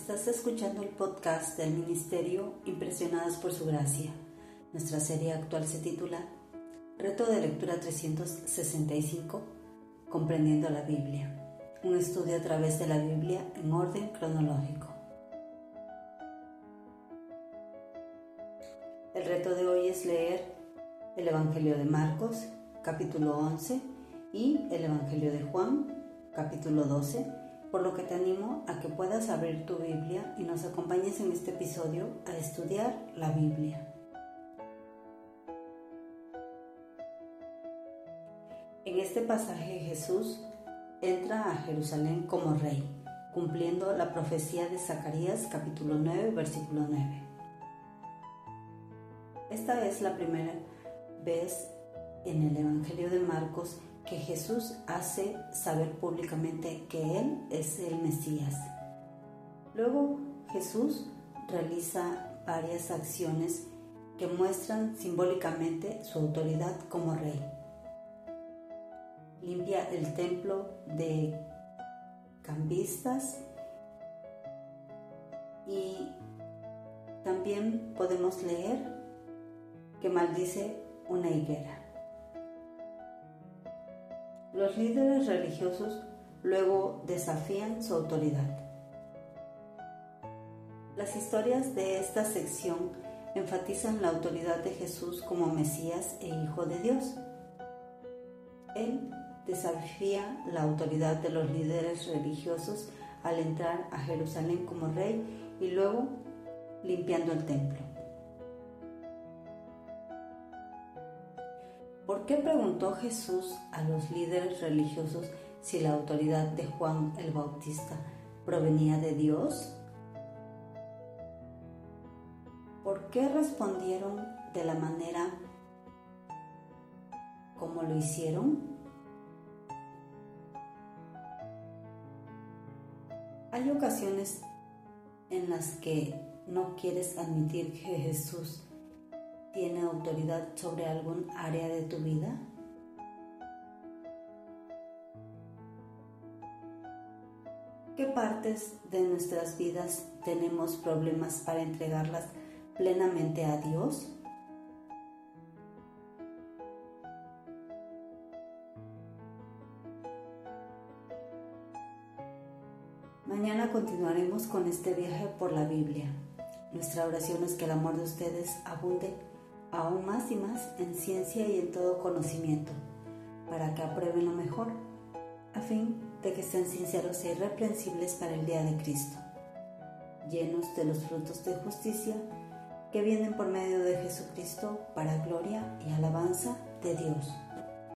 Estás escuchando el podcast del Ministerio Impresionadas por Su Gracia. Nuestra serie actual se titula Reto de Lectura 365, Comprendiendo la Biblia. Un estudio a través de la Biblia en orden cronológico. El reto de hoy es leer el Evangelio de Marcos, capítulo 11, y el Evangelio de Juan, capítulo 12 por lo que te animo a que puedas abrir tu Biblia y nos acompañes en este episodio a estudiar la Biblia. En este pasaje Jesús entra a Jerusalén como rey, cumpliendo la profecía de Zacarías capítulo 9 versículo 9. Esta es la primera vez en el Evangelio de Marcos que Jesús hace saber públicamente que Él es el Mesías. Luego Jesús realiza varias acciones que muestran simbólicamente su autoridad como rey. Limpia el templo de cambistas y también podemos leer que maldice una higuera. Los líderes religiosos luego desafían su autoridad. Las historias de esta sección enfatizan la autoridad de Jesús como Mesías e Hijo de Dios. Él desafía la autoridad de los líderes religiosos al entrar a Jerusalén como rey y luego limpiando el templo. Qué preguntó Jesús a los líderes religiosos si la autoridad de Juan el Bautista provenía de Dios? ¿Por qué respondieron de la manera como lo hicieron? Hay ocasiones en las que no quieres admitir que Jesús tiene autoridad sobre algún área de tu vida? ¿Qué partes de nuestras vidas tenemos problemas para entregarlas plenamente a Dios? Mañana continuaremos con este viaje por la Biblia. Nuestra oración es que el amor de ustedes abunde aún más y más en ciencia y en todo conocimiento, para que aprueben lo mejor, a fin de que sean sinceros e irreprensibles para el día de Cristo, llenos de los frutos de justicia que vienen por medio de Jesucristo para gloria y alabanza de Dios.